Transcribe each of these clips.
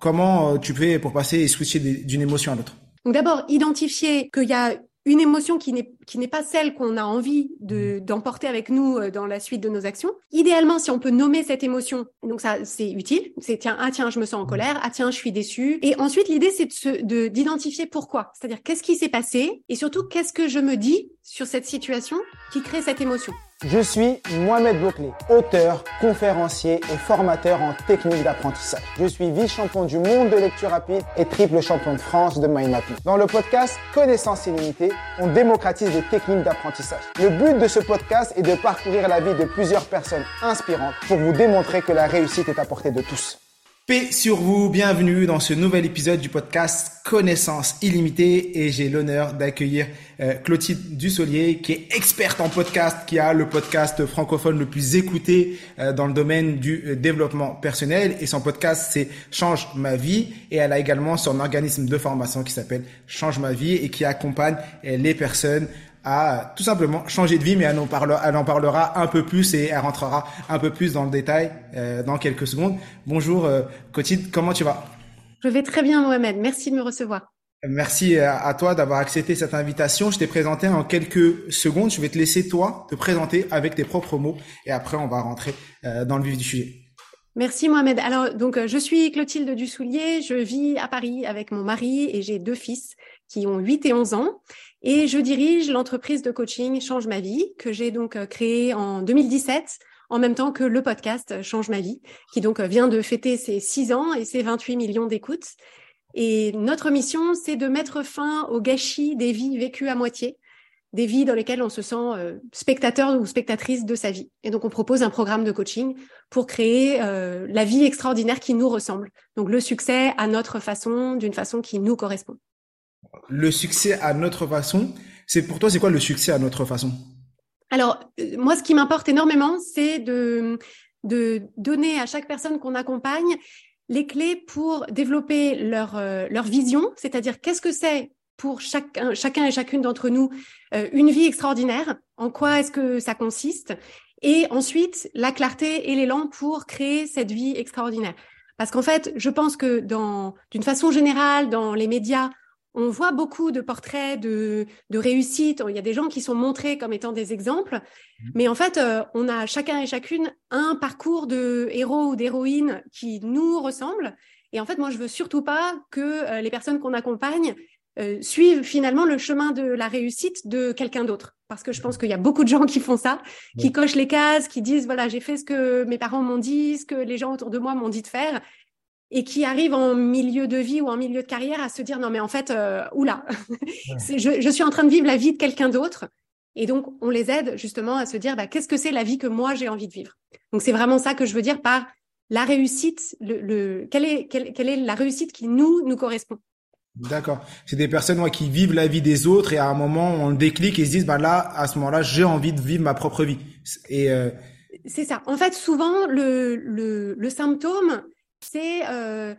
Comment euh, tu fais pour passer et switcher d'une émotion à l'autre? Donc d'abord, identifier qu'il y a une émotion qui n'est qui n'est pas celle qu'on a envie de d'emporter avec nous euh, dans la suite de nos actions. Idéalement, si on peut nommer cette émotion, donc ça c'est utile. C'est tiens ah tiens je me sens en colère, ah tiens je suis déçu. Et ensuite l'idée c'est de d'identifier pourquoi, c'est-à-dire qu'est-ce qui s'est passé et surtout qu'est-ce que je me dis sur cette situation qui crée cette émotion? Je suis Mohamed Bouclé, auteur, conférencier et formateur en technique d'apprentissage. Je suis vice-champion du monde de lecture rapide et triple champion de France de mind mapping. Dans le podcast Connaissance illimitée, on démocratise les techniques d'apprentissage. Le but de ce podcast est de parcourir la vie de plusieurs personnes inspirantes pour vous démontrer que la réussite est à portée de tous. Paix sur vous, bienvenue dans ce nouvel épisode du podcast Connaissance illimitée et j'ai l'honneur d'accueillir euh, Clotilde Dussolier qui est experte en podcast, qui a le podcast francophone le plus écouté euh, dans le domaine du euh, développement personnel. Et son podcast c'est Change ma vie. Et elle a également son organisme de formation qui s'appelle Change ma vie et qui accompagne les personnes à tout simplement changer de vie, mais elle en, parlera, elle en parlera un peu plus et elle rentrera un peu plus dans le détail euh, dans quelques secondes. Bonjour euh, Cotide, comment tu vas? Je vais très bien Mohamed, merci de me recevoir. Merci à toi d'avoir accepté cette invitation. Je t'ai présenté en quelques secondes. Je vais te laisser toi te présenter avec tes propres mots et après on va rentrer euh, dans le vif du sujet. Merci Mohamed. Alors donc je suis Clotilde Dussoulier, je vis à Paris avec mon mari et j'ai deux fils qui ont 8 et 11 ans et je dirige l'entreprise de coaching Change ma vie que j'ai donc euh, créée en 2017 en même temps que le podcast Change ma vie qui donc euh, vient de fêter ses 6 ans et ses 28 millions d'écoutes. Et notre mission, c'est de mettre fin au gâchis des vies vécues à moitié, des vies dans lesquelles on se sent euh, spectateur ou spectatrice de sa vie. Et donc, on propose un programme de coaching pour créer la vie extraordinaire qui nous ressemble. Donc, le succès à notre façon, d'une façon qui nous correspond le succès à notre façon. C'est pour toi, c'est quoi le succès à notre façon? Alors, euh, moi, ce qui m'importe énormément, c'est de, donner à chaque personne qu'on accompagne les clés pour développer leur, euh, leur vision, c'est-à-dire qu'est-ce que c'est pour chacun, chacun et chacune d'entre nous euh, une vie extraordinaire, en quoi est-ce que ça consiste, et ensuite la clarté et l'élan pour créer cette vie extraordinaire. Parce qu'en fait, je pense que d'une façon générale, dans les médias, on voit beaucoup de portraits de, réussite. Il y a des gens qui sont montrés comme étant des exemples. Mmh. Mais en fait, euh, on a chacun et chacune un parcours de héros ou d'héroïnes qui nous ressemble. Et en fait, moi, je veux surtout pas que euh, les personnes qu'on accompagne euh, suivent finalement le chemin de la réussite de quelqu'un d'autre. Parce que je pense qu'il y a beaucoup de gens qui font ça, qui cochent les cases, qui disent, voilà, j'ai fait ce que mes parents m'ont dit, ce que les gens autour de moi m'ont dit de faire et qui arrivent en milieu de vie ou en milieu de carrière à se dire non mais en fait euh, oula je, je, suis en train de vivre la vie de quelqu'un d'autre et donc on les aide justement à se dire bah, qu'est-ce que c'est la vie que moi j'ai envie de vivre? Donc c'est vraiment ça que je veux dire par la réussite le, le quelle est quelle, quelle, est la réussite qui nous nous correspond? D'accord. C'est des personnes qui vivent la vie des autres et à un moment on déclic et se disent bah là à ce moment-là j'ai envie de vivre ma propre vie. Et euh... c'est ça. En fait souvent le le, le symptôme c'est euh,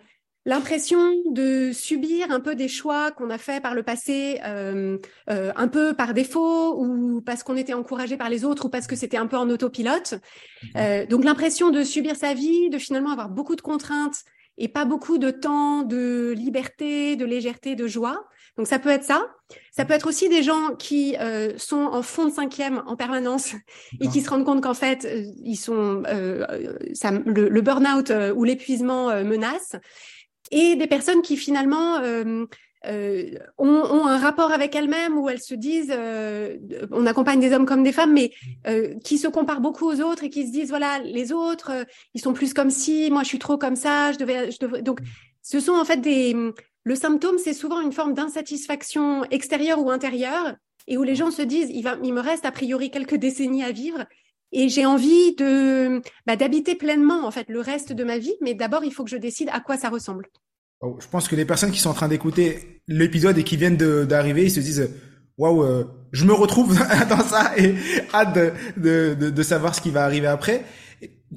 l'impression de subir un peu des choix qu'on a fait par le passé, euh, euh, un peu par défaut ou parce qu'on était encouragé par les autres ou parce que c'était un peu en autopilote. Mhm. donc l'impression de subir sa vie, de finalement avoir beaucoup de contraintes et pas beaucoup de temps de liberté, de légèreté, de joie. Donc ça peut être ça. Ça peut être aussi des gens qui euh, sont en fond de cinquième en permanence et qui se rendent compte qu'en fait euh, ils sont euh, ça, le, le burn-out ou l'épuisement menace. Et des personnes qui finalement euh, ont, ont, un rapport avec elles-mêmes où elles se disent, euh, on accompagne des hommes comme des femmes, mais euh, qui se comparent beaucoup aux autres et qui se disent, voilà, les autres, euh, ils sont plus comme si, moi je suis trop comme ça, je devais, je devrais. Donc, ce sont en fait des. Le symptôme, c'est souvent une forme d'insatisfaction extérieure ou intérieure, et où les gens se disent, il, va, il me reste a priori quelques décennies à vivre, et j'ai envie de bah, d'habiter pleinement en fait le reste de ma vie, mais d'abord il faut que je décide à quoi ça ressemble. Oh, je pense que les personnes qui sont en train d'écouter l'épisode et qui viennent d'arriver, ils se disent waouh, euh, je me retrouve dans ça et hâte de, de, de, savoir ce qui va arriver après.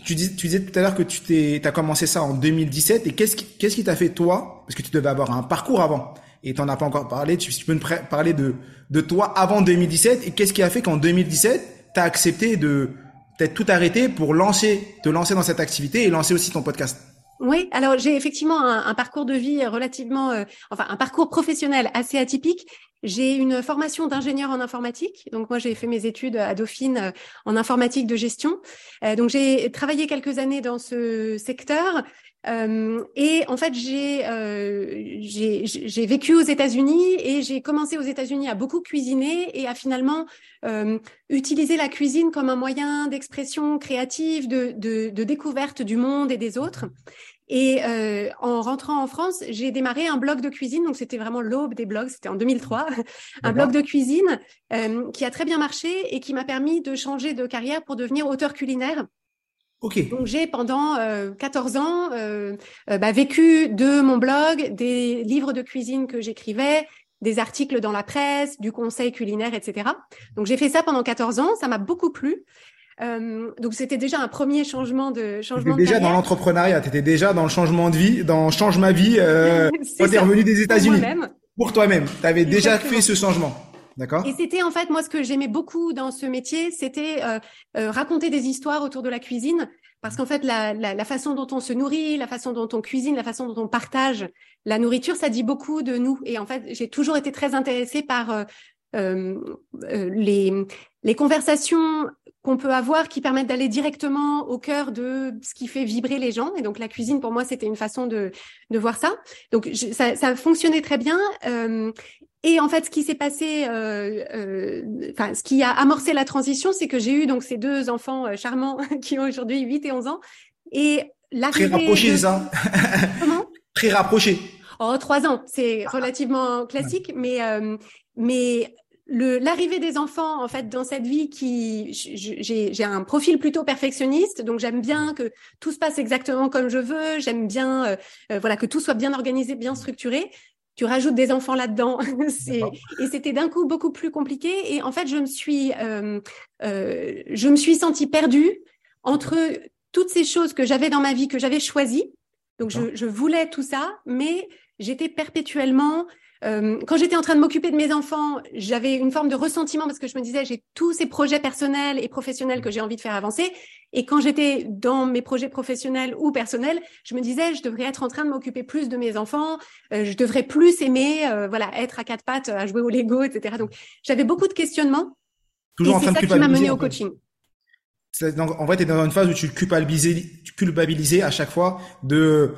Tu, dis, tu disais tout à l'heure que tu t'es, as commencé ça en 2017 et qu'est-ce qui, qu'est-ce qui t'a fait toi Parce que tu devais avoir un parcours avant et t'en as pas encore parlé. Tu, tu peux me parler de, toi avant 2017 et qu'est-ce qui a fait qu'en 2017 t'as accepté de peut-être tout arrêter pour lancer, te lancer dans cette activité et lancer aussi ton podcast? Oui, alors j'ai effectivement un, parcours de vie relativement, euh, enfin un parcours professionnel assez atypique. J'ai une formation d'ingénieur en informatique, donc moi j'ai fait mes études à Dauphine euh, en informatique de gestion. Euh, donc j'ai travaillé quelques années dans ce secteur. et en fait, j'ai j'ai vécu aux États-Unis et j'ai commencé aux États-Unis à beaucoup cuisiner et à finalement utiliser la cuisine comme un moyen d'expression créative, de, de, de, découverte du monde et des autres. Et euh, en rentrant en France, j'ai démarré un blog de cuisine. Donc, c'était vraiment l'aube des blogs. C'était en 2003. un blog de cuisine euh, qui a très bien marché et qui m'a permis de changer de carrière pour devenir auteur culinaire. Ok. Donc, j'ai pendant euh, 14 ans euh, euh, bah, vécu de mon blog, des livres de cuisine que j'écrivais, des articles dans la presse, du conseil culinaire, etc. Donc, j'ai fait ça pendant 14 ans. Ça m'a beaucoup plu. Euh, donc c'était déjà un premier changement de changement. déjà dans l'entrepreneuriat, tu étais déjà dans le changement de vie, dans change ma vie. Euh, quand tu es revenu des États-Unis. Pour toi-même, tu avais déjà fait ce changement. D'accord. Et c'était en fait moi ce que j'aimais beaucoup dans ce métier, c'était euh, euh, raconter des histoires autour de la cuisine, parce qu'en fait la, la, la, façon dont on se nourrit, la façon dont on cuisine, la façon dont on partage la nourriture, ça dit beaucoup de nous. Et en fait j'ai toujours été très intéressée par euh, euh, les, les conversations qu'on peut avoir qui permettent d'aller directement au cœur de ce qui fait vibrer les gens. Et donc la cuisine, pour moi, c'était une façon de, de voir ça. Donc ça, ça fonctionnait très bien. Euh, et en fait, ce qui s'est passé, euh, euh, enfin, ce qui a amorcé la transition, c'est que j'ai eu donc ces deux enfants euh, charmants qui ont aujourd'hui 8 et 11 ans. Et l'arrivée... Très rapproché, ça. Comment? Très rapproché. Oh, trois ans, c'est relativement classique, mais euh, mais l'arrivée des enfants en fait dans cette vie qui j'ai un profil plutôt perfectionniste donc j'aime bien que tout se passe exactement comme je veux j'aime bien euh, euh, voilà que tout soit bien organisé bien structuré. Tu rajoutes des enfants là-dedans et c'était d'un coup beaucoup plus compliqué. Et en fait je me suis euh, je me suis sentie perdue entre toutes ces choses que j'avais dans ma vie que j'avais choisies. Donc je, je voulais tout ça mais j'étais perpétuellement euh, quand j'étais en train de m'occuper de mes enfants, j'avais une forme de ressentiment parce que je me disais j'ai tous ces projets personnels et professionnels que j'ai envie de faire avancer. Et quand j'étais dans mes projets professionnels ou personnels, je me disais je devrais être en train de m'occuper plus de mes enfants, euh, je devrais plus aimer, euh, voilà, être à quatre pattes, à jouer au Lego, etc. Donc j'avais beaucoup de questionnements. Toujours et c'est ça qui m'a mené au coaching. Donc, en vrai, tu es dans une phase où tu culpabilisais, tu culpabilisais à chaque fois de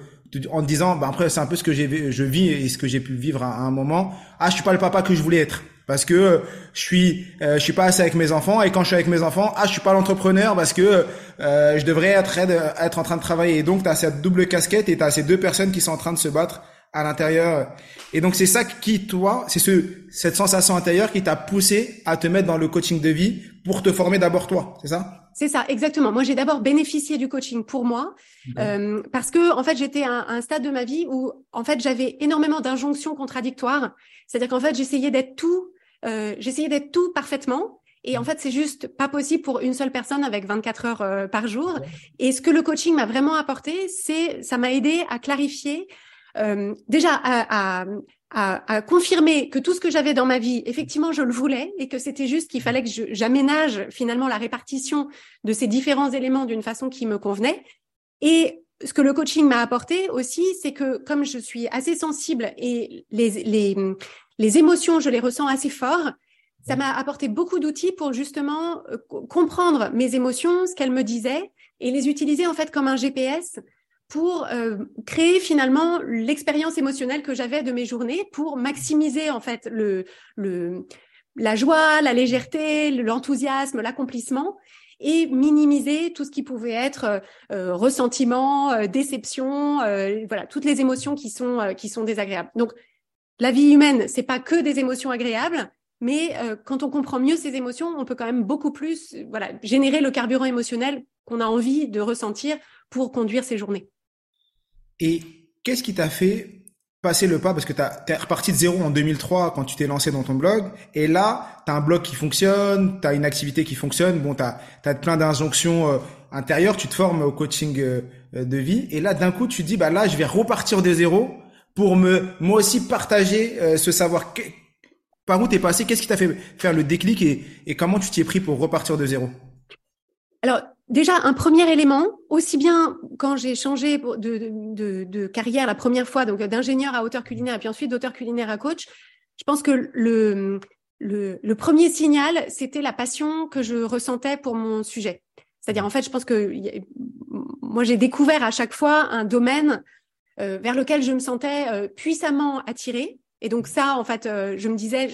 en disant, bah après c'est un peu ce que j'ai, je vis et ce que j'ai pu vivre à, un moment. Ah, je suis pas le papa que je voulais être parce que je suis, euh, je suis pas assez avec mes enfants et quand je suis avec mes enfants, ah, je suis pas l'entrepreneur parce que euh, je devrais être être en train de travailler. Et donc tu as cette double casquette et tu as ces deux personnes qui sont en train de se battre à l'intérieur. Et donc c'est ça qui toi, c'est ce cette sensation intérieure qui t'a poussé à te mettre dans le coaching de vie pour te former d'abord toi, c'est ça? C'est ça, exactement. Moi, j'ai d'abord bénéficié du coaching pour moi euh, parce que, en fait, j'étais à, un stade de ma vie où, en fait, j'avais énormément d'injonctions contradictoires. C'est-à-dire qu'en fait, j'essayais d'être tout, euh, j'essayais d'être tout parfaitement. Et en fait, c'est juste pas possible pour une seule personne avec 24 heures euh, par jour. Et ce que le coaching m'a vraiment apporté, c'est ça m'a aidé à clarifier, euh, déjà à, à, à, confirmer que tout ce que j'avais dans ma vie, effectivement, je le voulais et que c'était juste qu'il fallait que j'aménage finalement la répartition de ces différents éléments d'une façon qui me convenait. Et ce que le coaching m'a apporté aussi, c'est que comme je suis assez sensible et les, les, les émotions, je les ressens assez fort, ça m'a apporté beaucoup d'outils pour justement euh, comprendre mes émotions, ce qu'elles me disaient et les utiliser en fait comme un GPS pour euh, créer finalement l'expérience émotionnelle que j'avais de mes journées pour maximiser en fait le, le la joie, la légèreté, l'enthousiasme, l'accomplissement et minimiser tout ce qui pouvait être euh, ressentiment, euh, déception, voilà toutes les émotions qui sont qui sont désagréables. Donc la vie humaine, c'est pas que des émotions agréables, mais quand on comprend mieux ces émotions, on peut quand même beaucoup plus voilà générer le carburant émotionnel qu'on a envie de ressentir pour conduire ses journées. Et qu'est-ce qui t'a fait passer le pas? Parce que tu es reparti de zéro en 2003 quand tu t'es lancé dans ton blog. Et là tu as un blog qui fonctionne, tu as une activité qui fonctionne, bon tu as, plein d'injonctions euh, intérieures, tu te formes au coaching euh, de vie. Et là d'un coup tu dis bah là je vais repartir de zéro pour me moi aussi partager euh, ce savoir. Par où t'es passé, qu'est-ce qui t'a fait faire le déclic? Et, et comment tu t'y es pris pour repartir de zéro? Alors déjà, un premier élément, aussi bien quand j'ai changé de, carrière la première fois, donc d'ingénieur à auteur culinaire et puis ensuite d'auteur culinaire à coach, je pense que le, le, premier signal, c'était la passion que je ressentais pour mon sujet. C'est-à-dire, en fait, je pense que moi, j'ai découvert à chaque fois un domaine euh, vers lequel je me sentais euh, puissamment attirée. Et donc ça, en fait, euh, je me disais,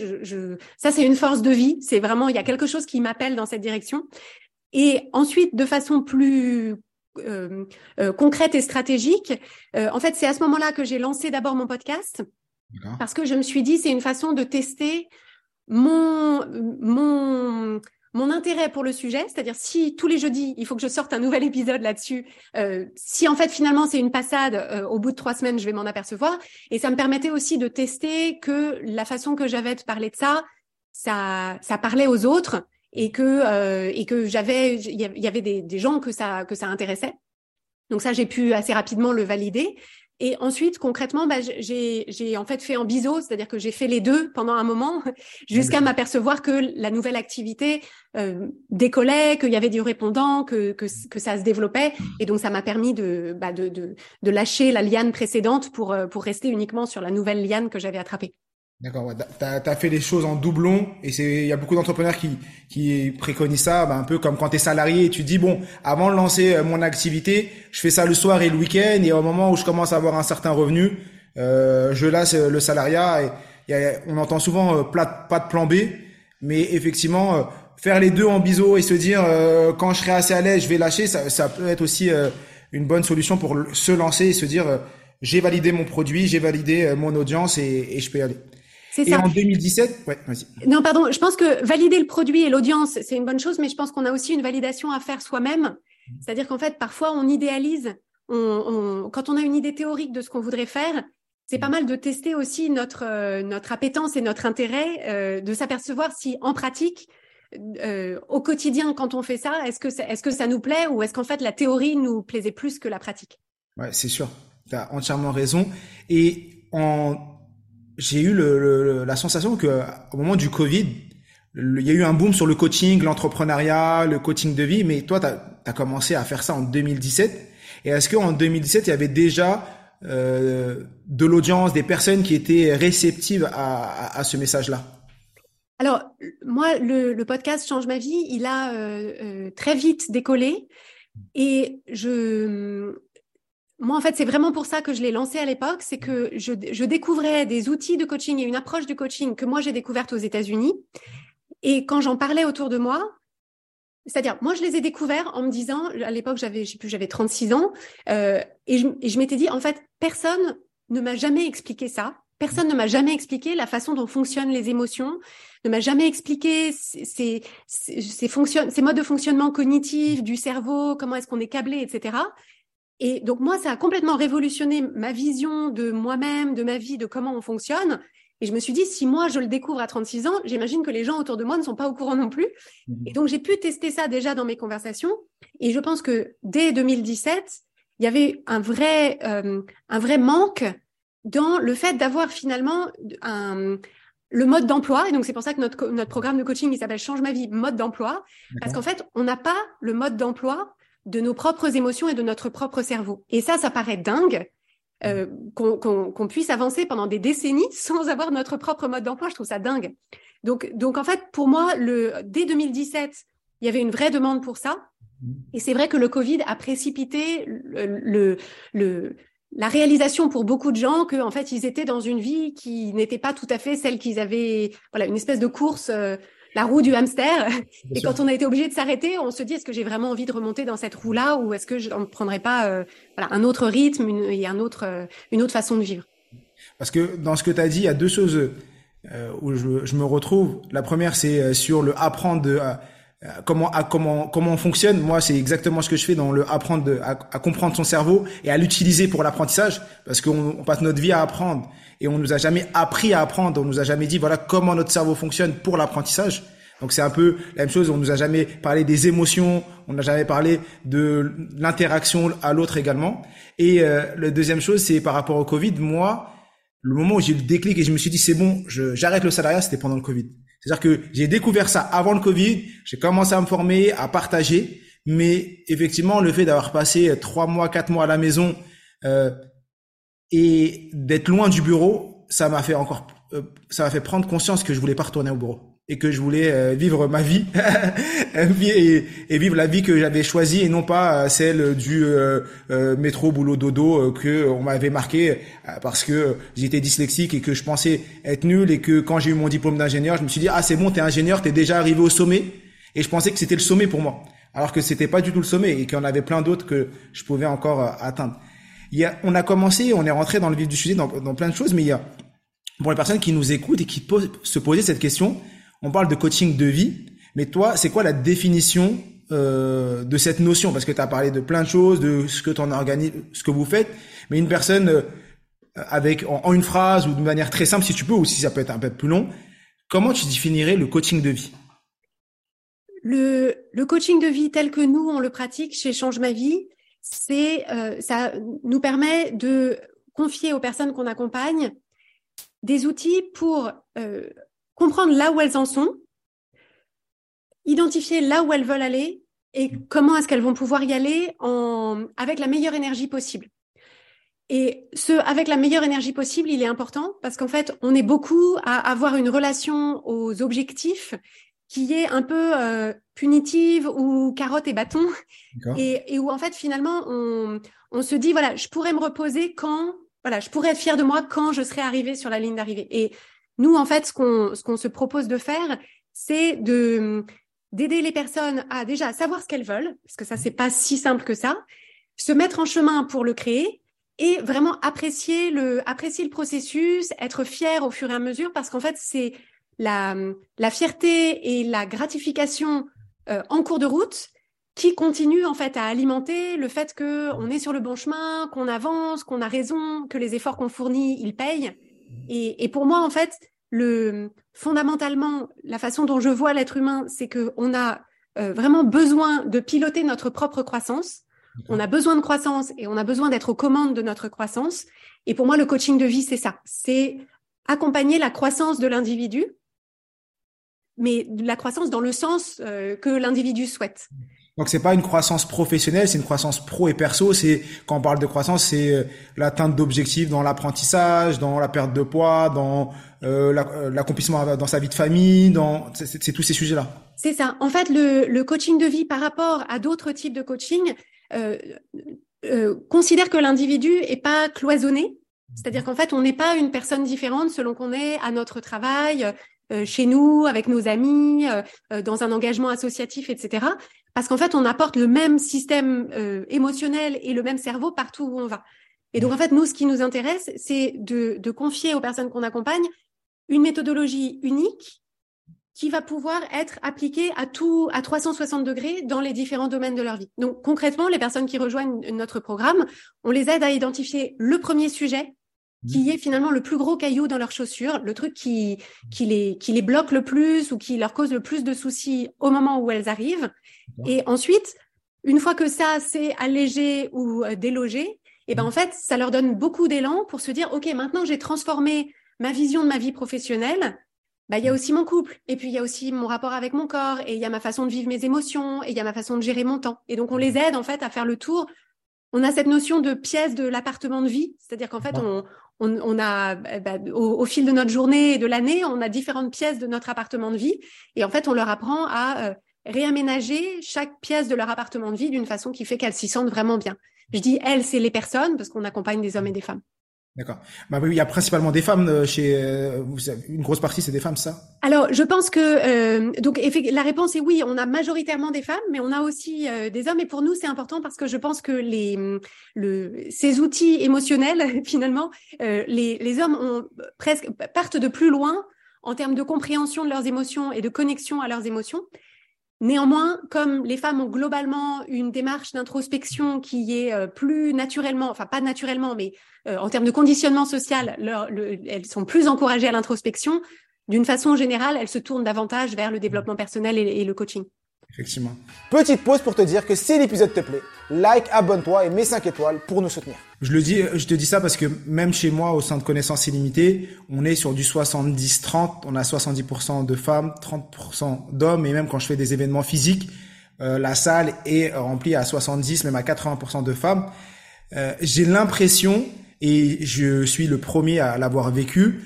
ça c'est une force de vie. C'est vraiment, il y a quelque chose qui m'appelle dans cette direction. Et ensuite, de façon plus euh, euh, concrète et stratégique, euh, en fait, c'est à ce moment-là que j'ai lancé d'abord mon podcast. Parce que je me suis dit c'est une façon de tester mon mon mon intérêt pour le sujet, c'est-à-dire si tous les jeudis il faut que je sorte un nouvel épisode là-dessus, euh, si en fait finalement c'est une passade, euh, au bout de trois semaines je vais m'en apercevoir, et ça me permettait aussi de tester que la façon que j'avais de parler de ça, ça ça parlait aux autres et que euh, et que j'avais il y avait des, des, gens que ça que ça intéressait. Donc ça j'ai pu assez rapidement le valider. Et ensuite, concrètement, bah, j'ai en fait fait en biseau, c'est-à-dire que j'ai fait les deux pendant un moment, jusqu'à m'apercevoir que la nouvelle activité euh, décollait, qu'il y avait du répondant, que, que, que, ça se développait. Et donc, ça m'a permis de, bah, de, de, de, lâcher la liane précédente pour, euh, pour rester uniquement sur la nouvelle liane que j'avais attrapée. D'accord, ouais. t'as as fait les choses en doublon et c'est il y a beaucoup d'entrepreneurs qui qui préconisent ça, bah, un peu comme quand t'es salarié et tu dis bon, avant de lancer euh, mon activité, je fais ça le soir et le week-end et au moment où je commence à avoir un certain revenu, euh, je laisse le salariat et, on entend souvent euh, pas de plan B, mais effectivement euh, faire les deux en biseau et se dire quand je serai assez à l'aise, je vais lâcher, ça, ça peut être aussi une bonne solution pour se lancer et se dire j'ai validé mon produit, j'ai validé mon audience et, et je peux y aller. C'est ça. en 2017, ouais, vas-y. Non, pardon, je pense que valider le produit et l'audience, c'est une bonne chose, mais je pense qu'on a aussi une validation à faire soi-même. C'est-à-dire qu'en fait, parfois, on idéalise. On, on, quand on a une idée théorique de ce qu'on voudrait faire, c'est pas mal de tester aussi notre euh, notre appétence et notre intérêt, euh, de s'apercevoir si en pratique, euh, au quotidien, quand on fait ça, est-ce que est-ce que ça nous plaît ou est-ce qu'en fait la théorie nous plaisait plus que la pratique? Ouais, c'est sûr. Tu as entièrement raison. Et en j'ai eu la sensation que au moment du Covid, il y a eu un boom sur le coaching, l'entrepreneuriat, le coaching de vie, mais toi, tu as, commencé à faire ça en 2017. Et est-ce qu'en 2017, il y avait déjà euh, de l'audience, des personnes qui étaient réceptives à, ce message-là? Alors, moi, le, le, podcast Change ma vie, il a euh, euh, très vite décollé. Et je, moi, en fait, c'est vraiment pour ça que je l'ai lancé à l'époque, c'est que je, je, découvrais des outils de coaching et une approche du coaching que moi j'ai découverte aux États-Unis. Et quand j'en parlais autour de moi, c'est-à-dire, moi, je les ai découverts en me disant, à l'époque, j'avais, je plus, j'avais 36 ans, euh, et je, je m'étais dit, en fait, personne ne m'a jamais expliqué ça. Personne ne m'a jamais expliqué la façon dont fonctionnent les émotions, ne m'a jamais expliqué ces, ces, ces, ces modes de fonctionnement cognitif du cerveau, comment est-ce qu'on est câblé, etc. Et donc moi, ça a complètement révolutionné ma vision de moi-même, de ma vie, de comment on fonctionne. Et je me suis dit, si moi je le découvre à 36 ans, j'imagine que les gens autour de moi ne sont pas au courant non plus. Mhm. Et donc j'ai pu tester ça déjà dans mes conversations. Et je pense que dès 2017, il y avait un vrai, euh, un vrai manque dans le fait d'avoir finalement un, le mode d'emploi. Et donc c'est pour ça que notre, notre programme de coaching, il s'appelle Change ma vie, mode d'emploi. Parce qu'en fait, on n'a pas le mode d'emploi de nos propres émotions et de notre propre cerveau. Et ça, ça paraît dingue. Euh, qu'on puisse avancer pendant des décennies sans avoir notre propre mode d'emploi, je trouve ça dingue. Donc, donc en fait, pour moi, le, dès 2017, il y avait une vraie demande pour ça. Et c'est vrai que le Covid a précipité le, le, la réalisation pour beaucoup de gens que en fait ils étaient dans une vie qui n'était pas tout à fait celle qu'ils avaient voilà une espèce de course euh, la roue du hamster. et quand on a été obligé de s'arrêter, on se dit est-ce que j'ai vraiment envie de remonter dans cette roue-là ou est-ce que je ne prendrais pas euh, voilà, un autre rythme et un autre, euh, une autre façon de vivre? Parce que dans ce que tu as dit, il y a deux choses euh, où je, je, me retrouve. La première, c'est sur le apprendre de comment à, comment comment on fonctionne. Moi, c'est exactement ce que je fais dans le apprendre de, à, comprendre son cerveau et à l'utiliser pour l'apprentissage, parce qu'on on passe notre vie à apprendre et on nous a jamais appris à apprendre. On nous a jamais dit voilà comment notre cerveau fonctionne pour l'apprentissage. Donc c'est un peu la même chose. On nous a jamais parlé des émotions, on n'a jamais parlé de l'interaction à l'autre également. Et euh, la deuxième chose, c'est par rapport au Covid. Moi, le moment où j'ai eu le déclic et je me suis dit c'est bon, j'arrête le salariat, c'était pendant le Covid. C'est-à-dire que j'ai découvert ça avant le Covid, j'ai commencé à me former, à partager, mais effectivement le fait d'avoir passé trois mois, quatre mois à la maison euh, et d'être loin du bureau, ça m'a fait encore, euh, ça m'a fait prendre conscience que je voulais pas retourner au bureau et que je voulais euh, vivre ma vie et, vivre la vie que j'avais choisie et non pas euh, celle du euh, métro boulot dodo que on m'avait marqué parce que j'étais dyslexique et que je pensais être nul et que quand j'ai eu mon diplôme d'ingénieur, je me suis dit ah c'est bon, t'es ingénieur, t'es déjà arrivé au sommet et je pensais que c'était le sommet pour moi alors que c'était pas du tout le sommet et qu'il y en avait plein d'autres que je pouvais encore atteindre. Il y a, on a commencé, on est rentré dans le vif du sujet dans, plein de choses, mais il y a pour les personnes qui nous écoutent et qui se posaient cette question, on parle de coaching de vie, mais toi, c'est quoi la définition euh, de cette notion? Parce que tu as parlé de plein de choses, de ce que ton organisme, ce que vous faites, mais une personne euh, avec en, une phrase ou de manière très simple, si tu peux, ou si ça peut être un peu plus long, comment tu définirais le coaching de vie? Le, coaching de vie tel que nous on le pratique chez Change ma vie, c'est euh, ça nous permet de confier aux personnes qu'on accompagne des outils pour comprendre là où elles en sont, identifier là où elles veulent aller et comment est-ce qu'elles vont pouvoir y aller en, avec la meilleure énergie possible. Et ce, avec la meilleure énergie possible, il est important parce qu'en fait, on est beaucoup à avoir une relation aux objectifs qui est un peu euh, punitive ou carotte et bâton, et, et, où en fait finalement on, on se dit voilà, je pourrais me reposer quand, voilà, je pourrais être fier de moi quand je serai arrivé sur la ligne d'arrivée. Et nous, en fait, ce qu'on qu'on se propose de faire, c'est de d'aider les personnes à déjà savoir ce qu'elles veulent, parce que ça c'est pas si simple que ça, se mettre en chemin pour le créer et vraiment apprécier le apprécier le processus, être fier au fur et à mesure, parce qu'en fait c'est la la fierté et la gratification euh, en cours de route qui continue en fait à alimenter le fait que on est sur le bon chemin, qu'on avance, qu'on a raison, que les efforts qu'on fournit ils payent. Et, et, pour moi, en fait, le, fondamentalement, la façon dont je vois l'être humain, c'est que on a euh, vraiment besoin de piloter notre propre croissance. On a besoin de croissance et on a besoin d'être aux commandes de notre croissance. Et pour moi, le coaching de vie, c'est ça. C'est accompagner la croissance de l'individu, mais la croissance dans le sens euh, que l'individu souhaite. Donc c'est pas une croissance professionnelle, c'est une croissance pro et perso. C'est quand on parle de croissance, c'est euh, l'atteinte d'objectifs dans l'apprentissage, dans la perte de poids, dans euh, euh, l'accomplissement dans sa vie de famille, dans c'est tous ces sujets-là. C'est ça. En fait, le, coaching de vie par rapport à d'autres types de coaching considère que l'individu est pas cloisonné. C'est-à-dire qu'en fait, on n'est pas une personne différente selon qu'on est à notre travail, chez nous, avec nos amis, dans un engagement associatif, etc parce qu'en fait, on apporte le même système euh, émotionnel et le même cerveau partout où on va. Et donc, en fait, nous, ce qui nous intéresse, c'est de, de confier aux personnes qu'on accompagne une méthodologie unique qui va pouvoir être appliquée à tout, à 360 degrés dans les différents domaines de leur vie. Donc, concrètement, les personnes qui rejoignent notre programme, on les aide à identifier le premier sujet qui mmh. est finalement le plus gros caillou dans leurs chaussures, le truc qui, qui, les, qui les bloque le plus ou qui leur cause le plus de soucis au moment où elles arrivent. Et ensuite, une fois que ça c'est allégé ou euh, délogé, et eh ben mmh. en fait, ça leur donne beaucoup d'élan pour se dire, OK, maintenant j'ai transformé ma vision de ma vie professionnelle. Bah, il y a mmh. aussi mon couple, et puis il y a aussi mon rapport avec mon corps, et il y a ma façon de vivre mes émotions, et il y a ma façon de gérer mon temps. Et donc on les aide en fait à faire le tour on a cette notion de pièce de l'appartement de vie, c'est-à-dire qu'en fait, on, on, a, eh ben, au, fil de notre journée et de l'année, on a différentes pièces de notre appartement de vie. Et en fait, on leur apprend à euh, réaménager chaque pièce de leur appartement de vie d'une façon qui fait qu'elles s'y sentent vraiment bien. Je dis elles, c'est les personnes parce qu'on accompagne des hommes et des femmes. D'accord. Bah oui, il y a principalement des femmes euh, chez euh, une grosse partie, c'est des femmes, ça? Alors, je pense que euh, donc la réponse est oui. On a majoritairement des femmes, mais on a aussi des hommes. Et pour nous, c'est important parce que je pense que les le ces outils émotionnels, finalement, les les hommes ont presque partent de plus loin en termes de compréhension de leurs émotions et de connexion à leurs émotions. Néanmoins, comme les femmes ont globalement une démarche d'introspection qui est euh, plus naturellement, enfin pas naturellement, mais euh, en termes de conditionnement social, elles sont plus encouragées à l'introspection. D'une façon générale, elles se tournent davantage vers le développement personnel et le coaching. Effectivement. Petite pause pour te dire que si l'épisode te plaît, like, abonne-toi et mets 5 étoiles pour nous soutenir. Je le dis, je te dis ça parce que même chez moi, au sein de Connaissances Illimitées, on est sur du 70-30. On a 70% de femmes, 30% d'hommes. Et même quand je fais des événements physiques, euh, la salle est remplie à 70, même à 80% de femmes. Euh, J'ai l'impression, et je suis le premier à l'avoir vécu,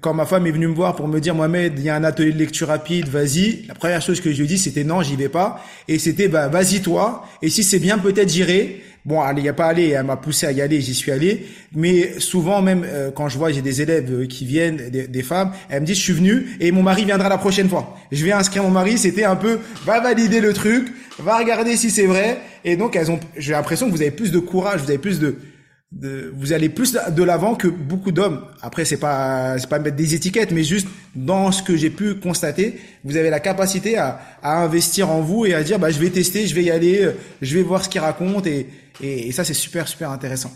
quand ma femme est venue me voir pour me dire Mohamed, il y a un atelier de lecture rapide, vas-y. La première chose que je lui ai dit, c'était non, j'y vais pas. Et c'était bah vas-y toi. Et si c'est bien, peut-être j'irai. Bon, elle n'y a pas allé, elle m'a poussé à y aller, j'y suis allé. Mais souvent, même euh, quand je vois, j'ai des élèves euh, qui viennent, des, femmes, elles me disent, je suis venu et mon mari viendra la prochaine fois. Je vais inscrire mon mari, c'était un peu, va valider le truc, va regarder si c'est vrai. Et donc, elles ont, j'ai l'impression que vous avez plus de courage, vous avez plus de, vous allez plus de l'avant que beaucoup d'hommes. Après, c'est pas, c'est pas mettre des étiquettes, mais juste dans ce que j'ai pu constater, vous avez la capacité à, à, investir en vous et à dire, bah, je vais tester, je vais y aller, je vais voir ce qu'il raconte et, et, ça, c'est super, super intéressant.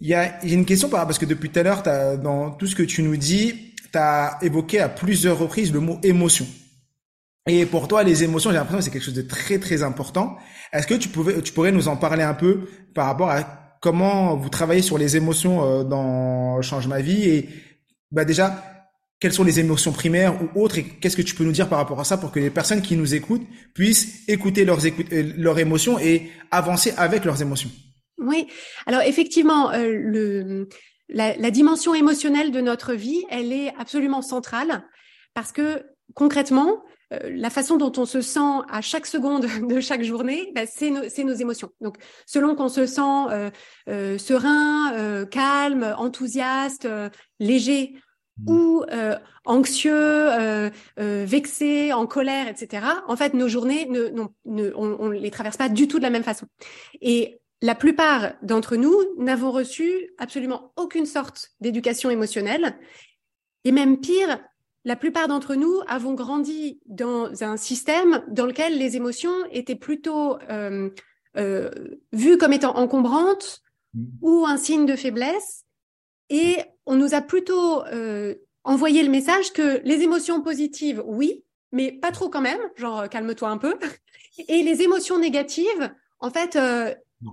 Il y a, a une question parce que depuis tout à l'heure, dans tout ce que tu nous dis, tu as évoqué à plusieurs reprises le mot émotion. Et pour toi, les émotions, j'ai l'impression que c'est quelque chose de très, très important. Est-ce que tu pouvais, tu pourrais nous en parler un peu par rapport à comment vous travaillez sur les émotions euh, dans Change ma vie et bah déjà quelles sont les émotions primaires ou autres et qu'est-ce que tu peux nous dire par rapport à ça pour que les personnes qui nous écoutent puissent écouter leurs, euh, leurs émotions et avancer avec leurs émotions? Oui, alors effectivement, euh, le, la, la, dimension émotionnelle de notre vie, elle est absolument centrale parce que concrètement, la façon dont on se sent à chaque seconde de chaque journée, bah, c'est nos, émotions. Donc, selon qu'on se sent euh, euh, serein, calme, enthousiaste, léger mmh. ou anxieux, vexé, en colère, etc. En fait, nos journées, ne, on, on les traverse pas du tout de la même façon. Et la plupart d'entre nous n'avons reçu absolument aucune sorte d'éducation émotionnelle. Et même pire, la plupart d'entre nous avons grandi dans un système dans lequel les émotions étaient plutôt euh, euh, vues comme étant encombrantes mm. ou un signe de faiblesse. Et on nous a plutôt euh, envoyé le message que les émotions positives, oui, mais pas trop quand même, genre calme-toi un peu. Et les émotions négatives, en fait,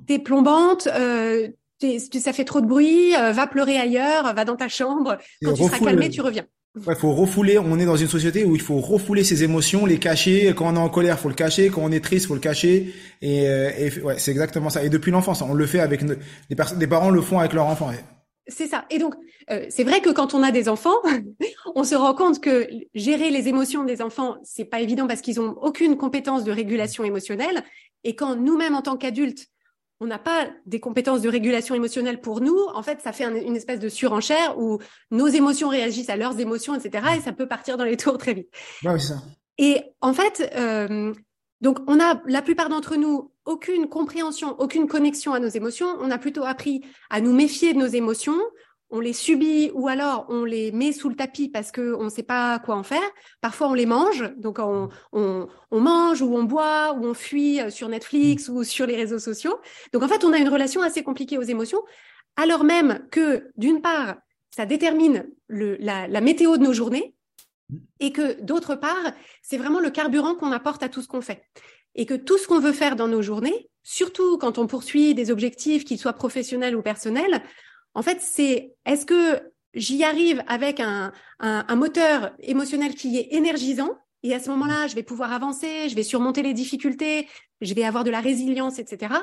t'es plombante, ça fait trop de bruit, va pleurer ailleurs, va dans ta chambre. Quand tu seras calmé, tu reviens. Il faut refouler. On est dans une société où il faut refouler ses émotions, les cacher. Quand on est en colère, faut le cacher. Quand on est triste, faut le cacher. Et, euh, et ouais, c'est exactement ça. Et depuis l'enfance, on le fait avec les personnes. Les parents le font avec leurs enfants. C'est ça. Et donc, euh, c'est vrai que quand on a des enfants, on se rend compte que gérer les émotions des enfants, c'est pas évident parce qu'ils ont aucune compétence de régulation émotionnelle. Et quand nous-mêmes, en tant qu'adultes, on n'a pas des compétences de régulation émotionnelle pour nous, en fait, ça fait une espèce de surenchère où nos émotions réagissent à leurs émotions, etc. Et ça peut partir dans les tours très vite. oui, ça. Et en fait, euh, donc on a la plupart d'entre nous aucune compréhension, aucune connexion à nos émotions. On a plutôt appris à nous méfier de nos émotions on les subit ou alors on les met sous le tapis parce qu'on ne sait pas quoi en faire. Parfois, on les mange, donc on, on, mange ou on boit ou on fuit euh, sur Netflix ou sur les réseaux sociaux. Donc en fait, on a une relation assez compliquée aux émotions, alors même que d'une part, ça détermine le, la, la météo de nos journées et que d'autre part, c'est vraiment le carburant qu'on apporte à tout ce qu'on fait. Et que tout ce qu'on veut faire dans nos journées, surtout quand on poursuit des objectifs, qu'ils soient professionnels ou personnels, en fait, c'est est-ce que j'y arrive avec un, moteur émotionnel qui est énergisant et à ce moment-là, je vais pouvoir avancer, je vais surmonter les difficultés, je vais avoir de la résilience, etc.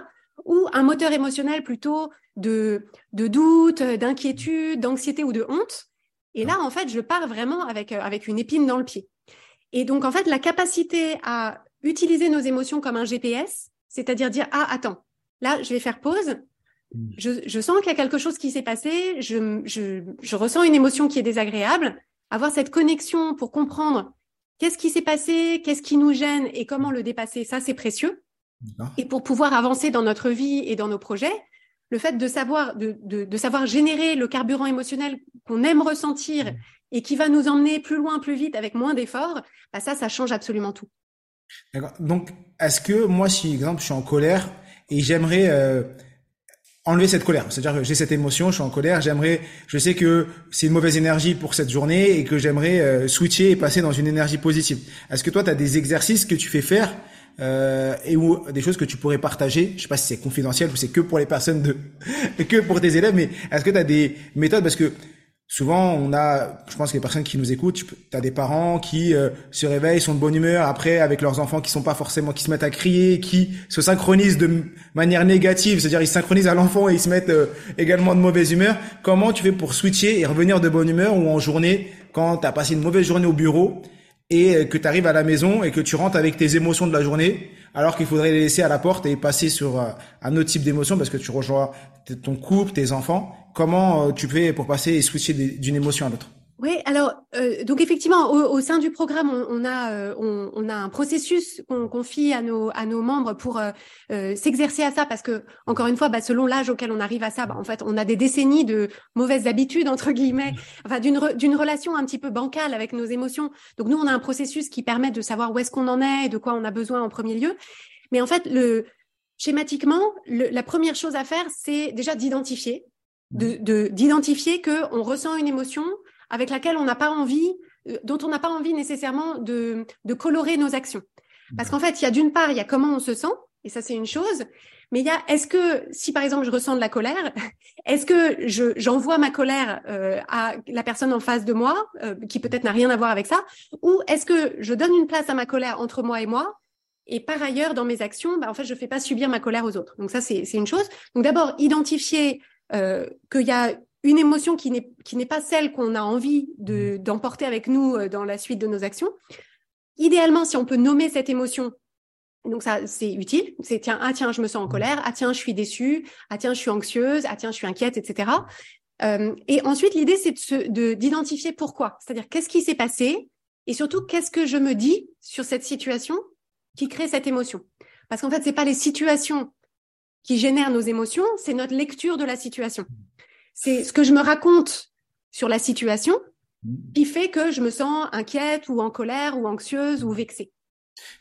Ou un moteur émotionnel plutôt de, de doute, d'inquiétude, d'anxiété ou de honte. Et là, en fait, je pars vraiment avec, avec une épine dans le pied. Et donc, en fait, la capacité à utiliser nos émotions comme un GPS, c'est-à-dire dire, ah, attends, là, je vais faire pause, Mm. Je, sens qu'il y a quelque chose qui s'est passé, je, ressens une émotion qui est désagréable. Avoir cette connexion pour comprendre qu'est-ce qui s'est passé, qu'est-ce qui nous gêne et comment le dépasser, ça c'est précieux. Et pour pouvoir avancer dans notre vie et dans nos projets, le fait de savoir, de, savoir générer le carburant émotionnel qu'on aime ressentir mm. et qui va nous emmener plus loin, plus vite avec moins d'efforts, bah ça, ça change absolument tout. D'accord. Donc, est-ce que moi, si, exemple, je suis en colère et j'aimerais euh, enlever cette colère, c'est-à-dire que j'ai cette émotion, je suis en colère, j'aimerais, je sais que c'est une mauvaise énergie pour cette journée et que j'aimerais euh, switcher et passer dans une énergie positive. Est-ce que toi, tu as des exercices que tu fais faire euh, et ou des choses que tu pourrais partager? Je sais pas si c'est confidentiel ou c'est que pour les personnes de que pour tes élèves, mais est-ce que tu as des méthodes? Parce que Souvent, on a, je pense que les personnes qui nous écoutent, tu as des parents qui euh, se réveillent, sont de bonne humeur, après avec leurs enfants qui sont pas forcément, qui se mettent à crier, qui se synchronisent de manière négative, c'est-à-dire ils synchronisent à l'enfant et ils se mettent euh, également de mauvaise humeur. Comment tu fais pour switcher et revenir de bonne humeur ou en journée quand tu as passé une mauvaise journée au bureau et euh, que tu arrives à la maison et que tu rentres avec tes émotions de la journée, alors qu'il faudrait les laisser à la porte et passer sur un autre type d'émotion parce que tu rejoins ton couple, tes enfants comment euh, tu fais pour passer et switcher d'une émotion à l'autre? Oui, alors euh, donc effectivement au, sein du programme on, a euh, on, a un processus qu'on confie à nos à nos membres pour s'exercer à ça parce que encore une fois bah, selon l'âge auquel on arrive à ça bah, en fait on a des décennies de mauvaises habitudes entre guillemets enfin d'une d'une relation un petit peu bancale avec nos émotions. Donc nous on a un processus qui permet de savoir où est-ce qu'on en est et de quoi on a besoin en premier lieu. Mais en fait le schématiquement la première chose à faire c'est déjà d'identifier de d'identifier que on ressent une émotion avec laquelle on n'a pas envie, euh, dont on n'a pas envie nécessairement de, de colorer nos actions. Parce qu'en fait, il y a d'une part, il y a comment on se sent, et ça c'est une chose, mais il y a est-ce que si par exemple je ressens de la colère, est-ce que je j'envoie ma colère euh, à la personne en face de moi, euh, qui peut-être n'a rien à voir avec ça, ou est-ce que je donne une place à ma colère entre moi et moi, et par ailleurs dans mes actions, bah, en fait je fais pas subir ma colère aux autres. Donc ça c'est c'est une chose. Donc d'abord identifier euh, qu'il y a une émotion qui n'est qui n'est pas celle qu'on a envie de mmh. d'emporter avec nous euh, dans la suite de nos actions. Idéalement, si on peut nommer cette émotion, donc ça c'est utile. C'est tiens ah tiens je me sens en mmh. colère, ah tiens je suis déçue, ah tiens je suis anxieuse, ah tiens je suis inquiète, etc. Euh, et ensuite l'idée c'est de d'identifier pourquoi, c'est-à-dire qu'est-ce qui s'est passé? Et surtout qu'est-ce que je me dis sur cette situation qui crée cette émotion? Parce qu'en fait c'est pas les situations qui génère nos émotions, c'est notre lecture de la situation. C'est ce que je me raconte sur la situation qui fait que je me sens inquiète ou en colère ou anxieuse ou vexée.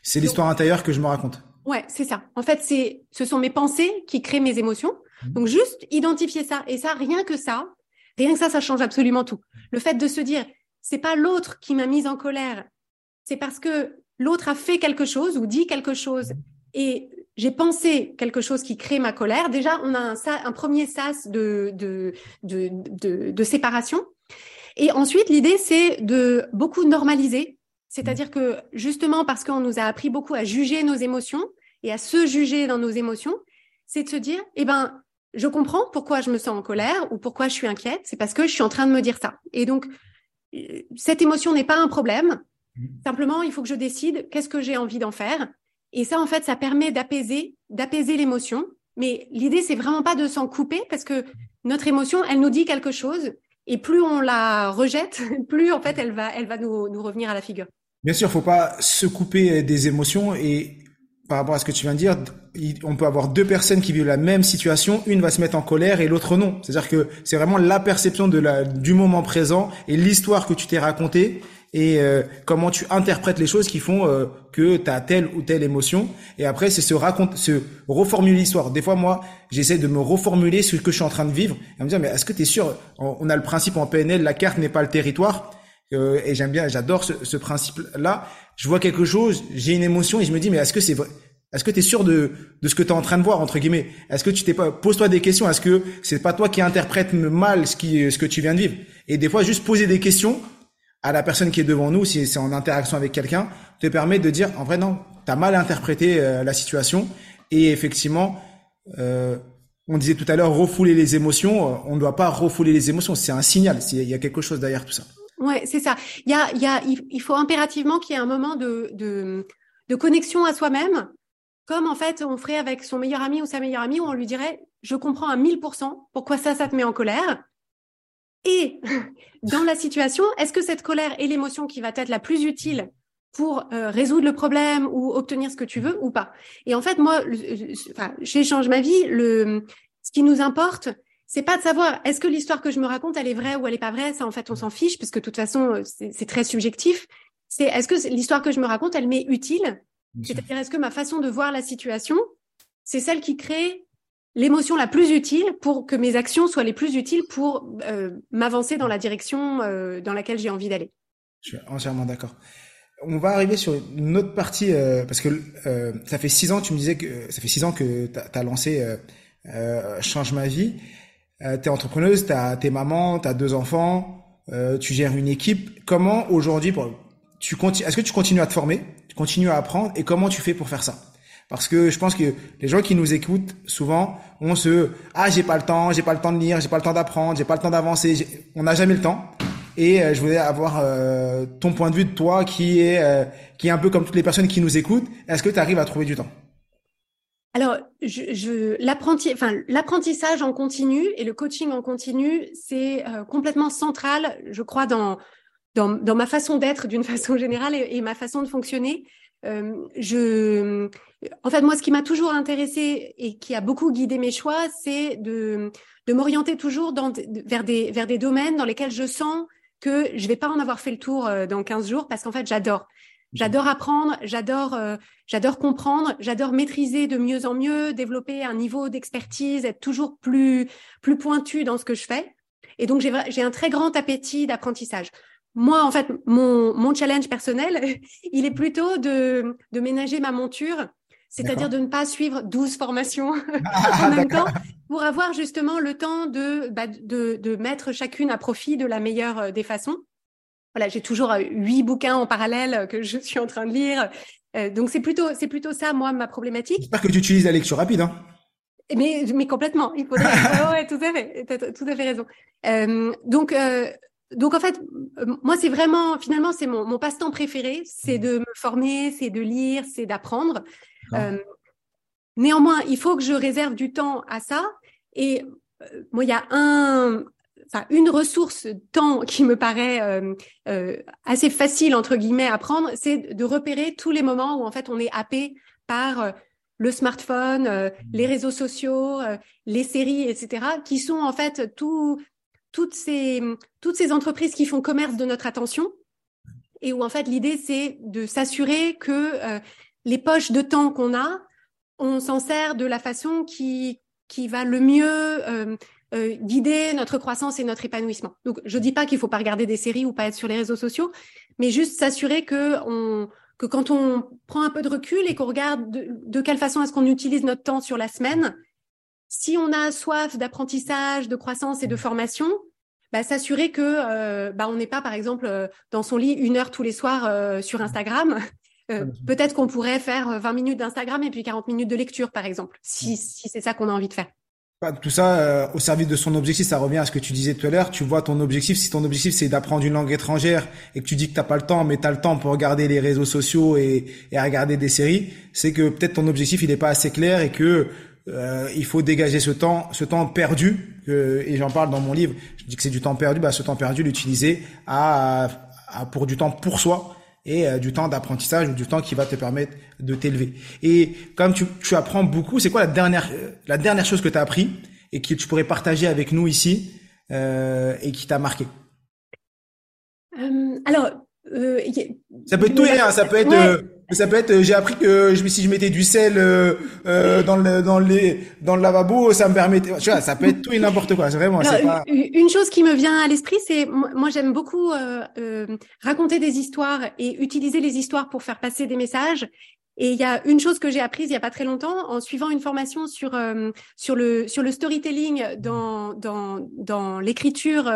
C'est l'histoire intérieure que je me raconte. Ouais, c'est ça. En fait, c'est ce sont mes pensées qui créent mes émotions. Mmh. Donc juste identifier ça et ça rien que ça, rien que ça ça change absolument tout. Le fait de se dire c'est pas l'autre qui m'a mise en colère, c'est parce que l'autre a fait quelque chose ou dit quelque chose et j'ai pensé quelque chose qui crée ma colère. Déjà, on a un, un premier sas de, de, de, de, de séparation. Et ensuite, l'idée, c'est de beaucoup normaliser. C'est-à-dire que justement, parce qu'on nous a appris beaucoup à juger nos émotions et à se juger dans nos émotions, c'est de se dire, eh ben, je comprends pourquoi je me sens en colère ou pourquoi je suis inquiète. C'est parce que je suis en train de me dire ça. Et donc, euh, cette émotion n'est pas un problème. Mmh. Simplement, il faut que je décide qu'est-ce que j'ai envie d'en faire et ça, en fait, ça permet d'apaiser, d'apaiser l'émotion. Mais l'idée, c'est vraiment pas de s'en couper parce que notre émotion, elle nous dit quelque chose. Et plus on la rejette, plus en fait, elle va, elle va nous, nous revenir à la figure. Bien sûr, faut pas se couper des émotions et par rapport à ce que tu viens de dire, on peut avoir deux personnes qui vivent la même situation, une va se mettre en colère et l'autre non. C'est-à-dire que c'est vraiment la perception de la, du moment présent et l'histoire que tu t'es racontée et euh, comment tu interprètes les choses qui font euh, que tu as telle ou telle émotion. Et après, c'est se raconter, se reformuler l'histoire. Des fois, moi, j'essaie de me reformuler ce que je suis en train de vivre et me dire, mais est-ce que tu es sûr? On, a le principe en PNL, la carte n'est pas le territoire. Euh, et j'aime bien, j'adore ce, ce principe-là. Je vois quelque chose, j'ai une émotion et je me dis, mais est-ce que c'est vrai? Est-ce que tu es sûr de, de ce que tu es en train de voir entre guillemets? Est-ce que tu t'es pas pose-toi des questions Est-ce que c'est pas toi qui interprète mal ce qui ce que tu viens de vivre? Et des fois juste poser des questions à la personne qui est devant nous, si c'est en interaction avec quelqu'un, te permet de dire en vrai non, tu as mal interprété euh, la situation et effectivement euh, on disait tout à l'heure refouler les émotions, euh, on ne doit pas refouler les émotions, c'est un signal, il y a quelque chose derrière tout ça. Ouais, c'est ça. Il y a, il faut impérativement qu'il y ait un moment de connexion à soi-même, comme en fait on ferait avec son meilleur ami ou sa meilleure amie, où on lui dirait, je comprends à 1000% pourquoi ça, ça te met en colère. Et dans la situation, est-ce que cette colère est l'émotion qui va être la plus utile pour euh, résoudre le problème ou obtenir ce que tu veux ou pas? Et en fait, moi, enfin, j'échange ma vie. Le, ce qui nous importe, c'est pas de savoir est-ce que l'histoire que je me raconte elle est vraie ou elle est pas vraie? Ça, en fait, on s'en fiche parce que de toute façon, c'est très subjectif. C'est est-ce que l'histoire que je me raconte, elle m'est utile? C'est-à-dire, est-ce que ma façon de voir la situation, c'est celle qui crée l'émotion la plus utile pour que mes actions soient les plus utiles pour euh, m'avancer dans la direction euh, dans laquelle j'ai envie d'aller. Je suis entièrement d'accord. On va arriver sur une autre partie euh, parce que ça fait six ans, tu me disais que ça fait six ans que tu as, lancé Change ma vie. tu es entrepreneuse, tu as tes mamans, tu as deux enfants, tu gères une équipe. Comment aujourd'hui, tu est-ce que tu continues à te former, tu continues à apprendre et comment tu fais pour faire ça? Parce que je pense que les gens qui nous écoutent souvent ont ce ah j'ai pas le temps, j'ai pas le temps de lire, j'ai pas le temps d'apprendre, j'ai pas le temps d'avancer, on n'a jamais le temps. Et euh, je voulais avoir euh, ton point de vue de toi qui est euh, qui est un peu comme toutes les personnes qui nous écoutent. Est-ce que tu arrives à trouver du temps? Alors, l'apprenti, enfin l'apprentissage en continu et le coaching en continu, c'est complètement central, je crois, dans dans, dans ma façon d'être d'une façon générale et, ma façon de fonctionner. Je, en fait, moi, ce qui m'a toujours intéressé et qui a beaucoup guidé mes choix, c'est de, de m'orienter toujours dans, vers, des, vers des domaines dans lesquels je sens que je vais pas en avoir fait le tour euh, dans 15 jours parce qu'en fait, j'adore. J'adore apprendre, j'adore, euh, j'adore comprendre, j'adore maîtriser de mieux en mieux, développer un niveau d'expertise, être toujours plus plus pointu dans ce que je fais. Et donc j'ai j'ai un très grand appétit d'apprentissage moi, en fait, mon, mon challenge personnel, il est plutôt de, de ménager ma monture, c'est-à-dire de ne pas suivre 12 formations en même temps pour avoir justement le temps de, bah, de, de mettre chacune à profit de la meilleure euh, des façons. Voilà, j'ai toujours euh, huit bouquins en parallèle que je suis en train de lire. Euh, donc c'est plutôt c'est plutôt ça moi ma problématique. J'espère que tu utilises la lecture rapide. Hein. Mais mais complètement. Il faudrait. ouais, tout à fait. Tout à fait raison. Euh, donc euh, donc en fait, euh, moi c'est vraiment finalement c'est mon, mon passe-temps préféré, c'est mmh. de me former, c'est de lire, c'est d'apprendre. Euh, néanmoins, il faut que je réserve du temps à ça. Et euh, moi, il y a un, enfin une ressource temps qui me paraît euh, euh, assez facile entre guillemets à prendre, c'est de repérer tous les moments où en fait on est happé par le smartphone, les mmh. réseaux sociaux, les séries, etc., qui sont en fait tout, toutes ces, toutes ces entreprises qui font commerce de notre attention et où en fait l'idée c'est de s'assurer que les poches de temps qu'on a, on s'en sert de la façon qui, qui va le mieux euh, euh, guider notre croissance et notre épanouissement. Donc je dis pas qu'il faut pas regarder des séries ou pas être sur les réseaux sociaux, mais juste s'assurer que que quand on prend un peu de recul et qu'on regarde de, de quelle façon est-ce qu'on utilise notre temps sur la semaine, si on a soif d'apprentissage, de croissance et de formation, bah, s'assurer que euh, bah, on n'est pas, par exemple, euh, dans son lit une heure tous les soirs euh, sur Instagram. Peut-être qu'on pourrait faire 20 minutes d'Instagram et puis 40 minutes de lecture, par exemple, si, si c'est ça qu'on a envie de faire. Tout ça au service de son objectif, ça revient à ce que tu disais tout à l'heure. Tu vois ton objectif, si ton objectif c'est d'apprendre une langue étrangère et que tu dis que t'as pas le temps, mais tu as le temps pour regarder les réseaux sociaux et, et regarder des séries, c'est que peut-être ton objectif il est pas assez clair et que euh, il faut dégager ce temps, ce temps perdu, et j'en parle dans mon livre. Je dis que c'est du temps perdu. Bah, ce temps perdu, l'utiliser à, à, pour du temps pour soi et euh, du temps d'apprentissage ou du temps qui va te permettre de t'élever. Et comme tu, tu apprends beaucoup, c'est quoi la dernière, euh, la dernière chose que tu as appris et que tu pourrais partager avec nous ici euh, et qui t'a marqué? Alors, ça peut être tout et rien. Ça peut être ça peut être, euh, j'ai appris que je, si je mettais du sel euh, euh, dans le dans les dans le lavabo, ça me permettait. Tu vois, ça peut être tout et n'importe quoi. C'est vraiment. pas... Une chose qui me vient à l'esprit, c'est moi j'aime beaucoup euh, euh, raconter des histoires et utiliser les histoires pour faire passer des messages. Et il y a une chose que j'ai apprise il y a pas très longtemps en suivant une formation sur sur le sur le storytelling dans dans dans l'écriture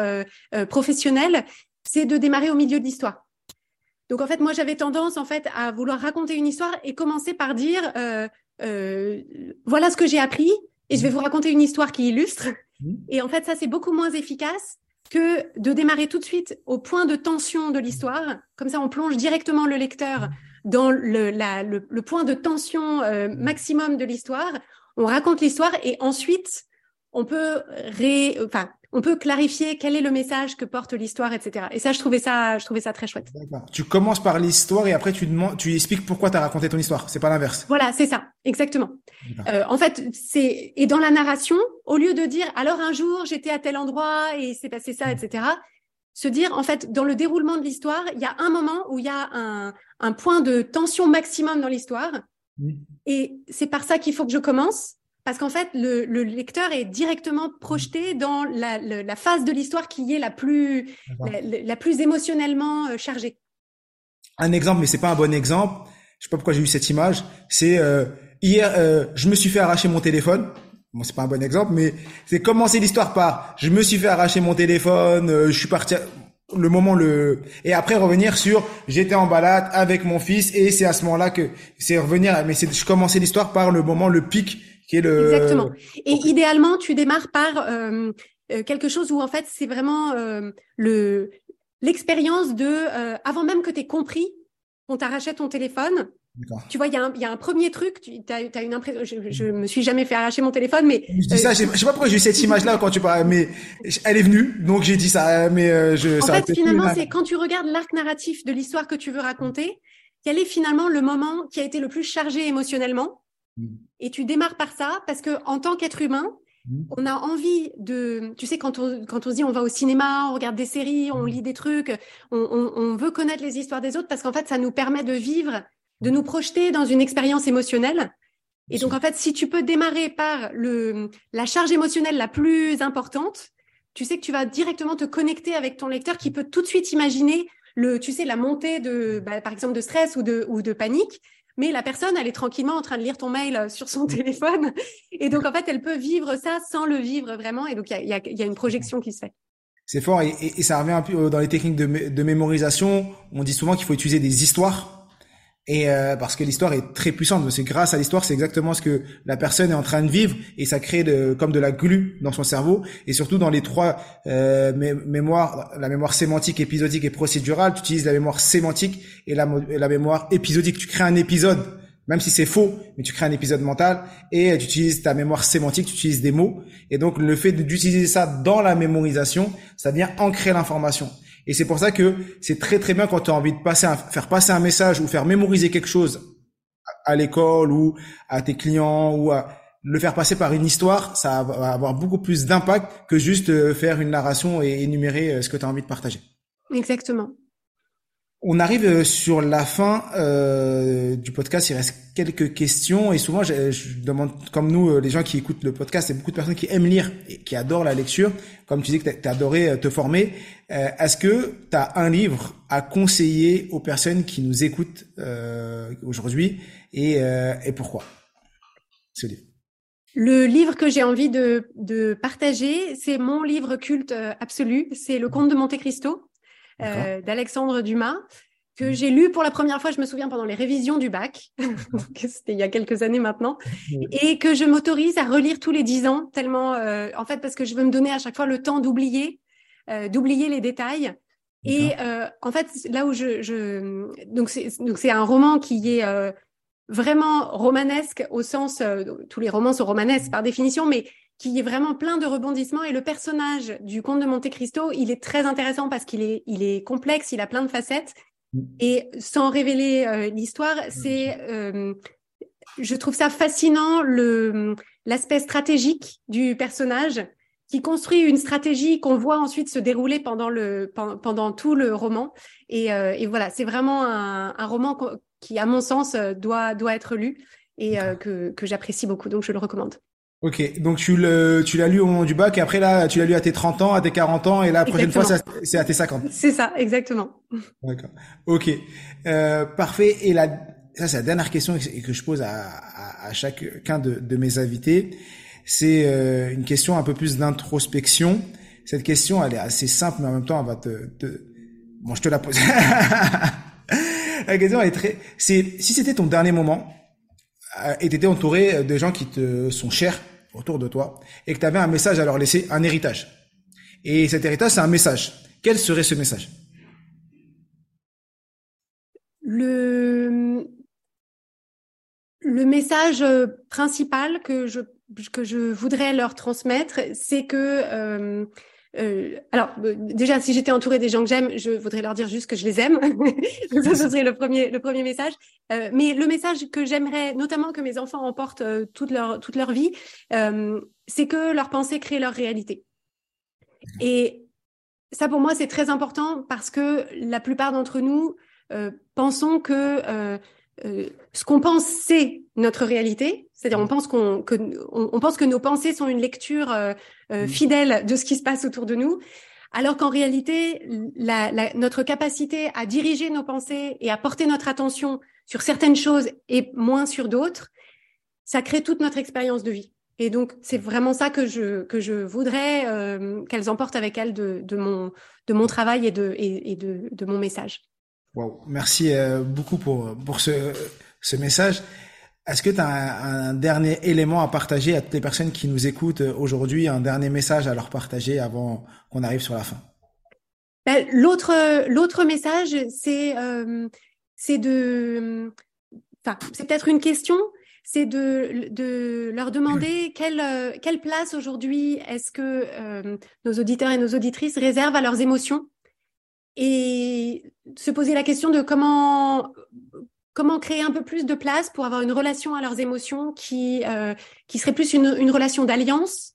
professionnelle, c'est de démarrer au milieu de l'histoire. Donc en fait, moi j'avais tendance en fait à vouloir raconter une histoire et commencer par dire euh, euh, voilà ce que j'ai appris et je vais vous raconter une histoire qui illustre. Mmh. Et en fait, ça c'est beaucoup moins efficace que de démarrer tout de suite au point de tension de l'histoire. Comme ça, on plonge directement le lecteur dans le, la, le, le point de tension euh, maximum de l'histoire. On raconte l'histoire et ensuite on peut ré, enfin, on peut clarifier quel est le message que porte l'histoire, etc. Et ça, je trouvais ça, je trouvais ça très chouette. Tu commences par l'histoire et après tu demandes, tu expliques pourquoi tu as raconté ton histoire. C'est pas l'inverse. Voilà, c'est ça, exactement. Euh, en fait, c'est et dans la narration, au lieu de dire alors un jour j'étais à tel endroit et c'est passé ça, etc. se dire, en fait, dans le déroulement de l'histoire, il y a un moment où il y a un, un point de tension maximum dans l'histoire. Et c'est par ça qu'il faut que je commence. Parce qu'en fait, le, le, lecteur est directement projeté dans la, la phase de l'histoire qui est la plus, la, la, plus émotionnellement euh, chargée. Un exemple, mais c'est pas un bon exemple. Je sais pas pourquoi j'ai eu cette image. C'est euh, hier, euh, je me suis fait arracher mon téléphone. Bon, c'est pas un bon exemple, mais c'est commencer l'histoire par je me suis fait arracher mon téléphone, euh, je suis parti le moment le et après revenir sur j'étais en balade avec mon fils et c'est à ce moment-là que c'est revenir mais c'est je commençais l'histoire par le moment le pic qui est le Exactement. Et idéalement, tu démarres par euh, euh, quelque chose où en fait, c'est vraiment le l'expérience de avant même que tu aies compris qu'on t'arrachait ton téléphone, tu vois, il y, y, a un premier truc, tu as, as, une impression, je, je me suis jamais fait arracher mon téléphone, mais... Je dis ça, je sais pas pourquoi j'ai eu cette image-là quand tu parles, mais elle est venue, donc j'ai dit ça, mais euh, je... En fait, finalement, c'est quand tu regardes l'arc narratif de l'histoire que tu veux raconter, quel est finalement le moment qui a été le plus chargé émotionnellement? Et tu démarres par ça, parce que en tant qu'être humain, mm. on a envie de, tu sais, quand on, quand on se dit on va au cinéma, on regarde des séries, on mm. lit des trucs, on, on, on veut connaître les histoires des autres parce qu'en fait, ça nous permet de vivre de nous projeter dans une expérience émotionnelle. Et donc, en fait, si tu peux démarrer par le, la charge émotionnelle la plus importante, tu sais que tu vas directement te connecter avec ton lecteur qui peut tout de suite imaginer le, tu sais, la montée de, bah, par exemple, de stress ou de, ou de panique. Mais la personne, elle est tranquillement en train de lire ton mail sur son téléphone. Et donc, en fait, elle peut vivre ça sans le vivre vraiment. Et donc, il y a, une projection qui se fait. C'est fort. Et, ça revient un peu dans les techniques de mémorisation. On dit souvent qu'il faut utiliser des histoires et euh, parce que l'histoire est très puissante, c'est grâce à l'histoire, c'est exactement ce que la personne est en train de vivre et ça crée de, comme de la glu dans son cerveau et surtout dans les trois euh, mémoires, la mémoire sémantique, épisodique et procédurale, tu utilises la mémoire sémantique et la, la mémoire épisodique. Tu crées un épisode, même si c'est faux, mais tu crées un épisode mental et tu utilises ta mémoire sémantique, tu utilises des mots et donc le fait d'utiliser ça dans la mémorisation, ça vient ancrer l'information. Et c'est pour ça que c'est très très bien quand tu as envie de passer faire passer un message ou faire mémoriser quelque chose à l'école ou à tes clients ou à le faire passer par une histoire, ça va avoir beaucoup plus d'impact que juste euh, faire une narration et énumérer euh, ce que tu as envie de partager. Exactement. On arrive euh, sur la fin euh, du podcast. Il reste quelques questions. Et souvent, je, je, demande, comme nous, euh, les gens qui écoutent le podcast, il y a beaucoup de personnes qui aiment lire et qui adorent la lecture. Comme tu dis que tu adoré euh, te former, euh, est-ce que tu as un livre à conseiller aux personnes qui nous écoutent euh, aujourd'hui? Et, et pourquoi ce livre? Le livre que j'ai envie de, de partager, c'est mon livre culte absolu, c'est Le Comte de Monte Cristo euh, d'Alexandre Dumas que mmh. j'ai lu pour la première fois, je me souviens, pendant les révisions du bac, c'était il y a quelques années maintenant, et que je m'autorise à relire tous les dix ans, tellement, euh, en fait, parce que je veux me donner à chaque fois le temps d'oublier, euh, d'oublier les détails. Et euh, en fait, là où je, je... donc c'est donc c'est un roman qui est euh, vraiment romanesque au sens, tous les romans sont romanesques par définition, mais qui est vraiment plein de rebondissements. Et le personnage du comte de Monte Cristo, il est très intéressant parce qu'il est, il est complexe, il a plein de facettes. Mm. Et sans révéler euh, l'histoire, c'est, euh, je trouve ça fascinant le l'aspect stratégique du personnage qui construit une stratégie qu'on voit ensuite se dérouler pendant le pendant tout le roman. Et, euh, et voilà, c'est vraiment un, un, roman qui, à mon sens, doit doit être lu et que que j'apprécie beaucoup. Donc, je le recommande. Ok, donc tu le, tu l'as lu au moment du bac et après là, tu l'as lu à tes 30 ans, à tes 40 ans et la prochaine fois, c'est à tes 50. C'est ça, exactement. D'accord. Ok, euh, parfait. Et là, ça c'est la dernière question que je pose à, à, à chacun de, de, mes invités. C'est euh, une question un peu plus d'introspection. Cette question, elle est assez simple, mais en même temps, elle va te, te... bon, je te la pose. la question elle est très, c'est si c'était ton dernier moment euh, et t'étais entouré de gens qui te sont chers autour de toi et que tu avais un message à leur laisser, un héritage. Et cet héritage, c'est un message. Quel serait ce message? Le, message principal que je, que je voudrais leur transmettre, c'est que euh, euh, alors, euh, déjà, si j'étais entourée des gens que j'aime, je voudrais leur dire juste que je les aime. ça, ce serait le premier, le premier message. Euh, mais le message que j'aimerais, notamment que mes enfants emportent euh, toute leur toute leur vie, euh, c'est que leur pensée crée leur réalité. Et ça pour moi c'est très important parce que la plupart d'entre nous euh, pensons que euh, ce qu'on pense c'est notre réalité, c'est-à-dire on pense qu'on que on, pense que nos pensées sont une lecture euh, euh, mm. fidèle de ce qui se passe autour de nous, alors qu'en réalité la, la, notre capacité à diriger nos pensées et à porter notre attention sur certaines choses et moins sur d'autres, ça crée toute notre expérience de vie. Et donc, c'est vraiment ça que je, que je voudrais qu'elles emportent avec elles de, de, mon, de mon travail et de, et, de, de mon message. Wow. Merci euh, beaucoup pour, pour ce, ce message. Est-ce que tu as un, dernier élément à partager à toutes les personnes qui nous écoutent aujourd'hui, un dernier message à leur partager avant qu'on arrive sur la fin? Ben, L'autre l'autre message, c'est euh, c'est de, enfin, c'est peut-être une question, c'est de, de leur demander quelle, euh, quelle place aujourd'hui est-ce que euh, nos auditeurs et nos auditrices réservent à leurs émotions? Et se poser la question de comment comment créer un peu plus de place pour avoir une relation à leurs émotions qui euh, qui serait plus une, une relation d'alliance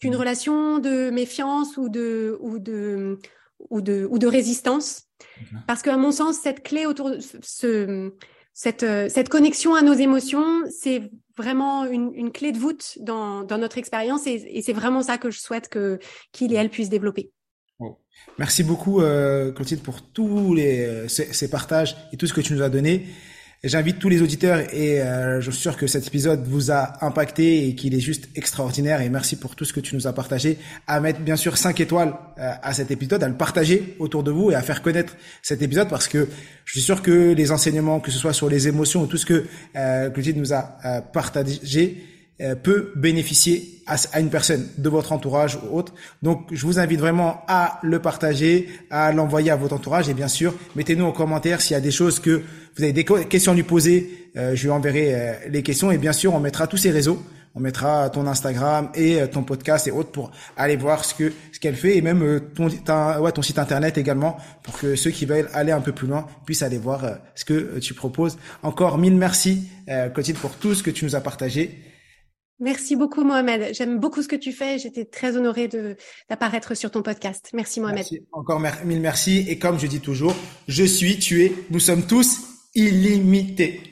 qu'une relation de méfiance ou de ou de ou de ou de résistance parce qu'à mon sens cette clé autour de ce cette, euh, cette connexion à nos émotions, c'est vraiment une, une, clé de voûte dans, dans notre expérience et, et c'est vraiment ça que je souhaite que qu'il et elle puissent développer. Merci beaucoup euh, Clotilde pour tous les euh, ces, ces, partages et tout ce que tu nous as donné. J'invite tous les auditeurs et euh, je suis sûr que cet épisode vous a impacté et qu'il est juste extraordinaire. Et merci pour tout ce que tu nous as partagé, à mettre bien sûr 5 étoiles euh, à cet épisode, à le partager autour de vous et à faire connaître cet épisode parce que je suis sûr que les enseignements, que ce soit sur les émotions ou tout ce que euh, Clotilde nous a euh, partagé, peut bénéficier à, une personne de votre entourage ou autre. Donc, je vous invite vraiment à le partager, à l'envoyer à votre entourage et bien sûr, mettez-nous en commentaire s'il y a des choses que vous avez des questions à lui poser. Euh, je lui enverrai euh, les questions et bien sûr, on mettra tous ces réseaux. On mettra ton Instagram et ton podcast et autres pour aller voir ce que ce qu'elle fait et même ton ouais, ton site internet également pour que ceux qui veulent aller un peu plus loin puissent aller voir ce que tu proposes. Encore mille merci Clotilde pour tout ce que tu nous as partagé. Merci beaucoup, Mohamed. J'aime beaucoup ce que tu fais. J'étais très honorée d'apparaître sur ton podcast. Merci, Mohamed. Encore mille merci. Et comme je dis toujours, je suis, tu es, nous sommes tous illimités.